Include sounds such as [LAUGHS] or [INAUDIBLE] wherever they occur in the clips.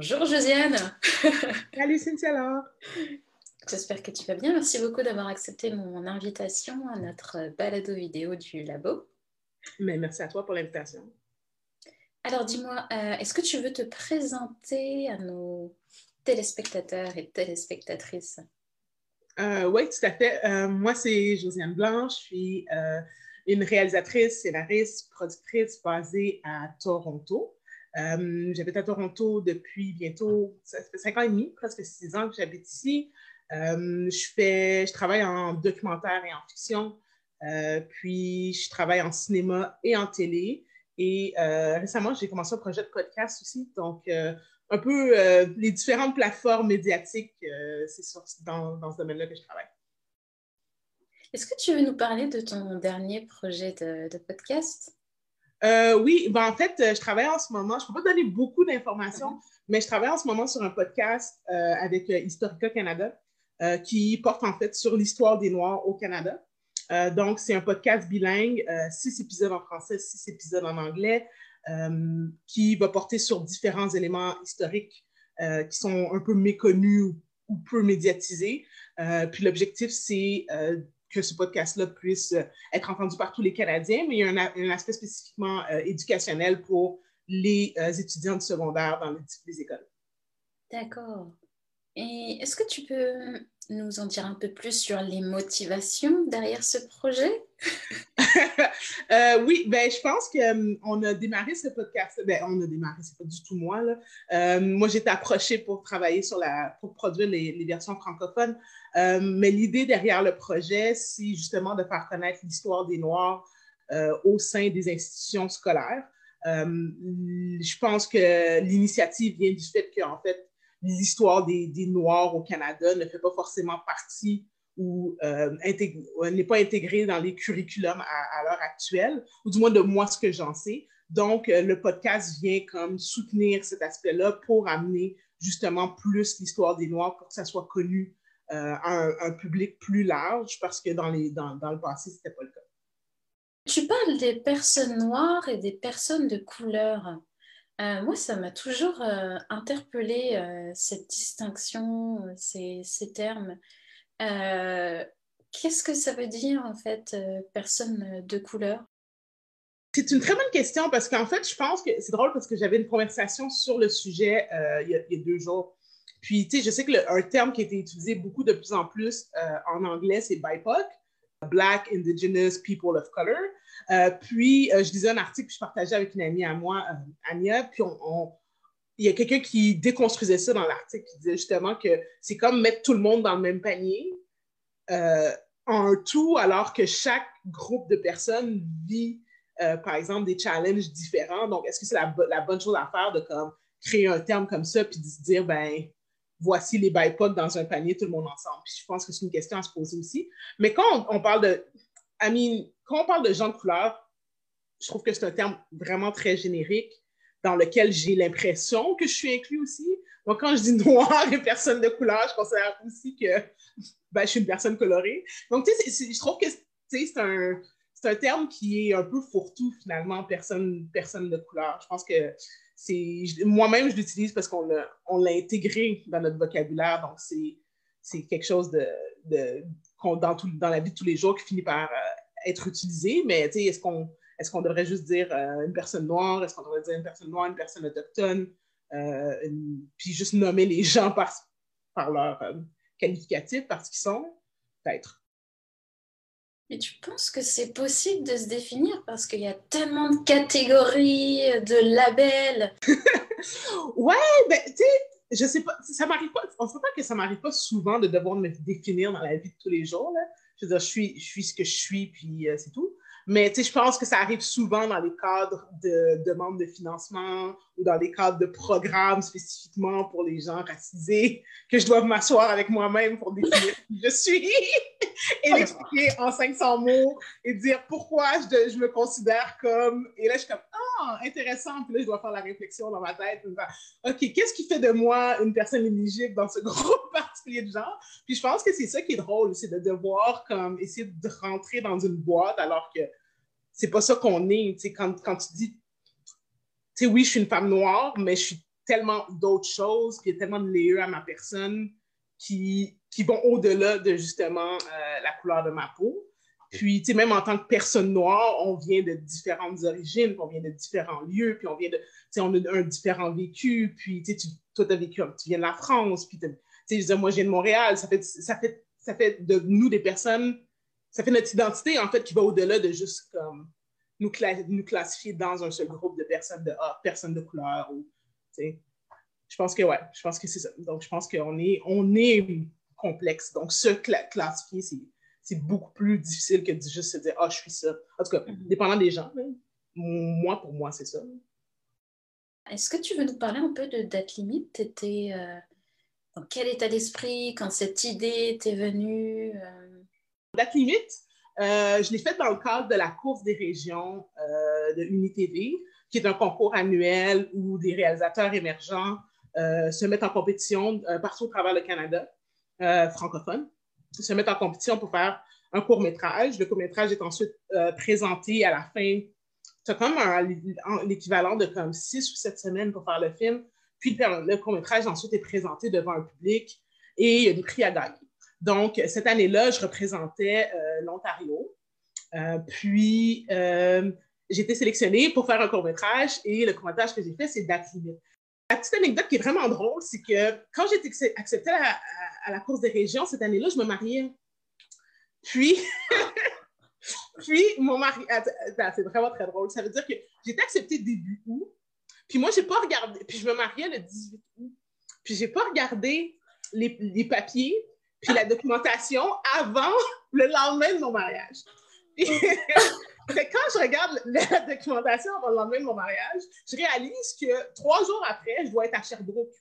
Bonjour Josiane. [LAUGHS] Salut Cynthia J'espère que tu vas bien. Merci beaucoup d'avoir accepté mon invitation à notre balado vidéo du labo. Mais merci à toi pour l'invitation. Alors dis-moi, euh, est-ce que tu veux te présenter à nos téléspectateurs et téléspectatrices? Euh, Oui, tout à fait. Euh, moi, c'est Josiane Blanche. Je suis une réalisatrice, scénariste, productrice basée à Toronto. J'habite à Toronto depuis bientôt, ça fait cinq ans et demi, presque six ans que j'habite ici. je, fais, je travaille en documentaire et en fiction. puis, je travaille en cinéma et en télé. Et euh, récemment, j'ai commencé un projet de podcast aussi. Donc, euh, un peu euh, les différentes plateformes médiatiques, c'est dans, ce domaine-là que je travaille. Est-ce que tu veux nous parler de ton dernier projet de, podcast? Oui, ben, en fait, je travaille en ce moment, je ne peux pas donner beaucoup d'informations, mais je travaille en ce moment sur un podcast avec Historica Canada qui porte en fait sur l'histoire des Noirs au Canada. Euh, donc, c'est un podcast bilingue, euh, six épisodes en français, six épisodes en anglais, euh, qui va porter sur différents éléments historiques qui sont un peu méconnus ou, peu médiatisés. puis l'objectif, c'est que ce podcast-là puisse être entendu par tous les Canadiens, mais il y a un, aspect spécifiquement éducationnel pour les étudiants de secondaire dans les, les écoles. D'accord. Et est-ce que tu peux nous en dire un peu plus sur les motivations derrière ce projet? [LAUGHS] Euh, oui, ben, je pense qu'on euh, a démarré ce podcast. Ben, on a démarré, c'est pas du tout moi. Euh, moi, j'étais approchée pour travailler sur la, pour produire les, versions francophones. mais l'idée derrière le projet, c'est justement de faire connaître l'histoire des Noirs au sein des institutions scolaires. je pense que l'initiative vient du fait qu'en fait, l'histoire des, des, Noirs au Canada ne fait pas forcément partie ou euh, n'est pas intégrée dans les curriculums à, l'heure actuelle, ou du moins de moi ce que j'en sais. Donc, euh, le podcast vient comme soutenir cet aspect-là pour amener justement plus l'histoire des Noirs pour que ça soit connu euh, à un, public plus large, parce que dans, les, dans, dans le passé, ce n'était pas le cas. Tu parles des personnes noires et des personnes de couleur. Euh, moi, ça m'a toujours euh, interpellé euh, cette distinction, ces, ces termes. Qu'est-ce que ça veut dire, en fait, personne de couleur? C'est une très bonne question parce qu'en fait, je pense que c'est drôle parce que j'avais une conversation sur le sujet il y, a, deux jours. Puis, tu sais, je sais que un terme qui a été utilisé beaucoup de plus en plus en anglais, c'est BIPOC, Black Indigenous People of Color. Euh, puis, euh, je lisais un article que je partageais avec une amie à moi, euh, Ania, puis on, il y a quelqu'un qui déconstruisait ça dans l'article, qui disait justement que c'est comme mettre tout le monde dans le même panier en un tout, alors que chaque groupe de personnes vit, par exemple, des challenges différents. Donc, est-ce que c'est la, bonne chose à faire de comme, créer un terme comme ça, puis de se dire, ben, voici les BIPOC dans un panier, tout le monde ensemble? Puis je pense que c'est une question à se poser aussi. Mais quand on, parle de, I quand on parle de gens de couleur, je trouve que c'est un terme vraiment très générique dans lequel j'ai l'impression que je suis inclus aussi. Donc, quand je dis noir et personne de couleur, je considère aussi que ben, je suis une personne colorée. Donc, tu sais, je trouve que c'est un, un terme qui est un peu fourre-tout, finalement, personne, personne de couleur. Je pense que moi-même, je l'utilise parce qu'on l'a, intégré dans notre vocabulaire. Donc, c'est, quelque chose de, dans, dans la vie de tous les jours qui finit par euh, être utilisé. Mais est-ce qu'on, est-ce qu'on devrait juste dire euh, une personne noire? Est-ce qu'on devrait dire une personne noire, une personne autochtone? Euh, puis juste nommer les gens par, par leur qualificatif, parce qu'ils sont? Peut-être. Mais tu penses que c'est possible de se définir? Parce qu'il y a tellement de catégories, de labels [LAUGHS] Ouais, ben, tu sais, je sais pas, ça m'arrive pas, on ne sait pas que ça m'arrive pas souvent de devoir me définir dans la vie de tous les jours. Là. Je veux dire, je suis, je suis ce que je suis, puis euh, c'est tout. Mais je pense que ça arrive souvent dans les cadres de demandes de financement ou dans les cadres de programmes spécifiquement pour les gens racisés, que je dois m'asseoir avec moi-même pour définir qui je suis [LAUGHS] et l'expliquer en 500 mots et dire pourquoi je, je, me considère comme. Et là, je suis comme Ah, intéressant. Puis là, je dois faire la réflexion dans ma tête. OK, qu'est-ce qui fait de moi une personne éligible dans ce [LAUGHS] groupe particulier de gens? Puis je pense que c'est ça qui est drôle, c'est de devoir comme essayer de rentrer dans une boîte alors que c'est pas ça qu'on est. Quand, quand tu dis, tu sais, oui, je suis une femme noire, mais je suis tellement d'autres choses, puis il y a tellement de layers à ma personne qui, qui vont au-delà de justement euh, la couleur de ma peau. Puis, tu sais, même en tant que personne noire, on vient de différentes origines, on vient de différents lieux, puis on vient de, tu sais, on a un différent vécu, puis, tu sais, toi, tu as vécu, tu viens de la France, puis, tu sais, moi, je viens de Montréal, ça fait, ça, fait, ça fait de nous des personnes, ça fait notre identité, en fait, qui va au-delà de juste, comme, nous, nous classifier dans un seul groupe de personnes de ah, personnes de couleur, ou, tu sais. Je pense que, ouais, je pense que c'est ça. Donc, je pense qu'on est, on est complexe. Donc, se classifier, c'est c'est beaucoup plus difficile que de juste se dire Ah, je suis ça. En tout cas, mhm. dépendant des gens, moi, pour moi, c'est ça. Est-ce que tu veux nous parler un peu de date limite? Tu étais euh, dans quel état d'esprit quand cette idée t'est venue euh? Date limite, euh, je l'ai faite dans le cadre de la course des régions de UniTV, qui est un concours annuel où des réalisateurs émergents se mettent en compétition partout au travers le Canada francophone se mettre en compétition pour faire un court-métrage. Le court-métrage est ensuite euh, présenté à la fin. As comme l'équivalent de comme six ou sept semaines pour faire le film. Puis le court-métrage ensuite est présenté devant un public et il y a des prix à gagner. Donc, cette année-là, je représentais euh, l'Ontario. Euh, puis, j'ai été sélectionnée pour faire un court-métrage et le court-métrage que j'ai fait, c'est Date. La petite anecdote qui est vraiment drôle, c'est que quand j'ai été acceptée à, la course des régions cette année-là, je me mariais. Puis, [LAUGHS] puis mon mari, c'est vraiment très drôle. Ça veut dire que été acceptée début août. Puis moi, j'ai pas regardé, puis je me mariais le 18 août. Puis j'ai pas regardé les, papiers, puis la documentation avant le lendemain de mon mariage. [LAUGHS] je regarde [LAUGHS] la documentation avant le lendemain de mon mariage, je réalise que trois jours après, je dois être à Sherbrooke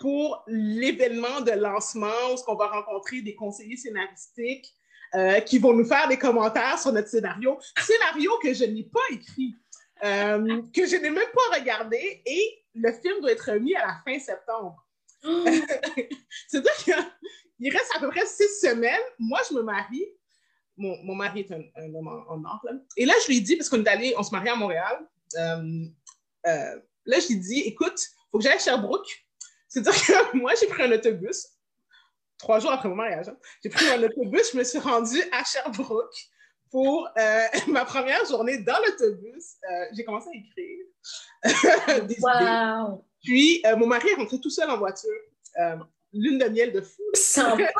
pour l'événement de lancement où on va rencontrer des conseillers scénaristiques euh, qui vont nous faire des commentaires sur notre scénario. Scénario que je n'ai pas écrit, euh, que je n'ai même pas regardé et le film doit être remis à la fin septembre. [LAUGHS] C'est-à-dire qu'il reste à peu près six semaines. Moi, je me marie mon, mari est un, homme en, or. Et là, je lui ai dit, parce qu'on est allé, on se marie à Montréal, euh, euh, là, je lui ai dit, écoute, il faut que j'aille à Sherbrooke. C'est-à-dire que [LAUGHS] moi, j'ai pris un autobus, trois jours après mon mariage, hein. j'ai pris un autobus, je me suis rendue à Sherbrooke pour euh, [LAUGHS] ma première journée dans l'autobus. j'ai commencé à écrire [LAUGHS] des wow. Puis, mon mari est rentré tout seul en voiture. Lune de miel de fou. Sympa!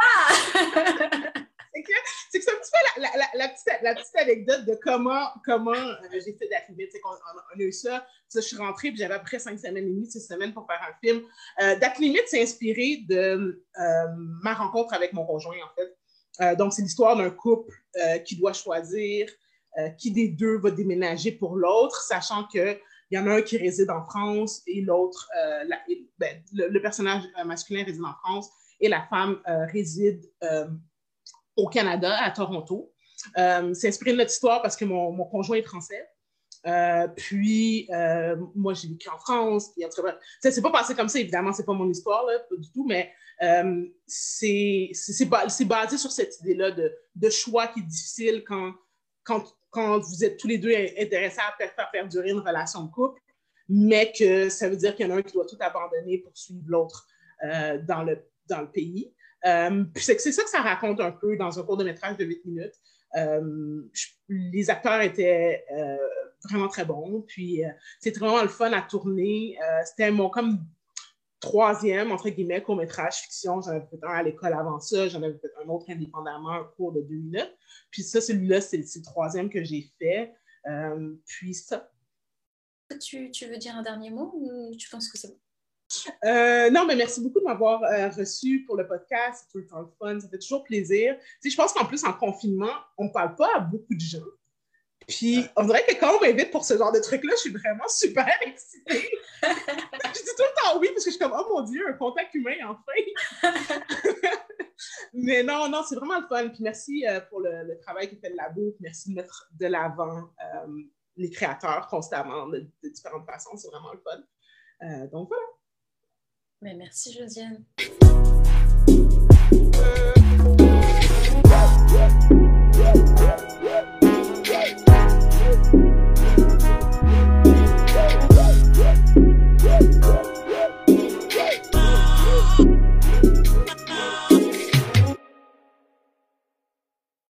C'est que c'est un petit peu la, la, petite, la, petite, anecdote de comment, comment euh, j'ai fait d'arriver. On, on, a eu ça. je suis rentrée, puis j'avais après cinq semaines et demie, six semaines pour faire un film. Euh, Limite s'est inspiré de euh, ma rencontre avec mon conjoint, en fait. Euh, donc, c'est l'histoire d'un couple qui doit choisir qui des deux va déménager pour l'autre, sachant qu'il y en a un qui réside en France et l'autre, ben, le, personnage masculin réside en France et la femme réside au Canada, à Toronto. C'est inspiré de notre histoire parce que mon, mon conjoint est français. Euh, puis, euh, moi, j'ai vécu en France. Puis, ça s'est pas passé comme ça, évidemment, c'est pas mon histoire, là, pas du tout, mais euh, c'est basé sur cette idée-là de, de, choix qui est difficile quand, quand, quand vous êtes tous les deux intéressés à faire perdurer une relation de couple, mais que ça veut dire qu'il y en a un qui doit tout abandonner pour suivre l'autre dans, le, dans le pays. Euh, c'est ça que ça raconte un peu dans un court de métrage de 8 minutes. Euh, les acteurs étaient euh, vraiment très bons. Puis c'était vraiment le fun à tourner. c'était mon comme troisième, entre guillemets, court-métrage fiction. J'en avais fait un à l'école avant ça, j'en avais fait un autre indépendamment, un cours de deux minutes. Puis ça, celui-là, c'est le troisième que j'ai fait. puis ça. Tu, tu, veux dire un dernier mot ou tu penses que c'est bon? Euh, non, mais merci beaucoup de m'avoir euh, reçu pour le podcast. C'est tout le temps le fun. Ça fait toujours plaisir. Tu sais, je pense qu'en plus, en confinement, on ne parle pas à beaucoup de gens. Puis, on dirait que quand on m'invite pour ce genre de truc-là, je suis vraiment super excitée. [LAUGHS] je dis tout le temps oui parce que je suis comme, oh mon Dieu, un contact humain, enfin. [LAUGHS] mais non, non, c'est vraiment le fun. Puis merci euh, pour le, travail que fait le labo. merci de mettre de l'avant les créateurs constamment de, de différentes façons. C'est vraiment le fun. donc voilà. Mais merci Josiane.